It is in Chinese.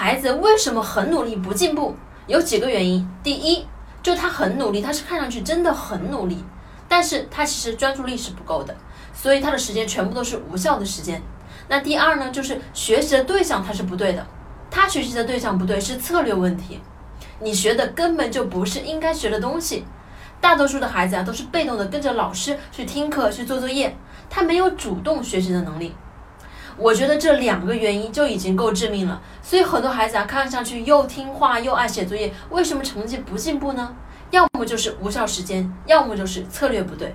孩子为什么很努力不进步？有几个原因。第一，就他很努力，他是看上去真的很努力，但是他其实专注力是不够的，所以他的时间全部都是无效的时间。那第二呢，就是学习的对象他是不对的，他学习的对象不对，是策略问题。你学的根本就不是应该学的东西。大多数的孩子啊，都是被动的跟着老师去听课、去做作业，他没有主动学习的能力。我觉得这两个原因就已经够致命了。所以很多孩子啊，看上去又听话又爱写作业，为什么成绩不进步呢？要么就是无效时间，要么就是策略不对。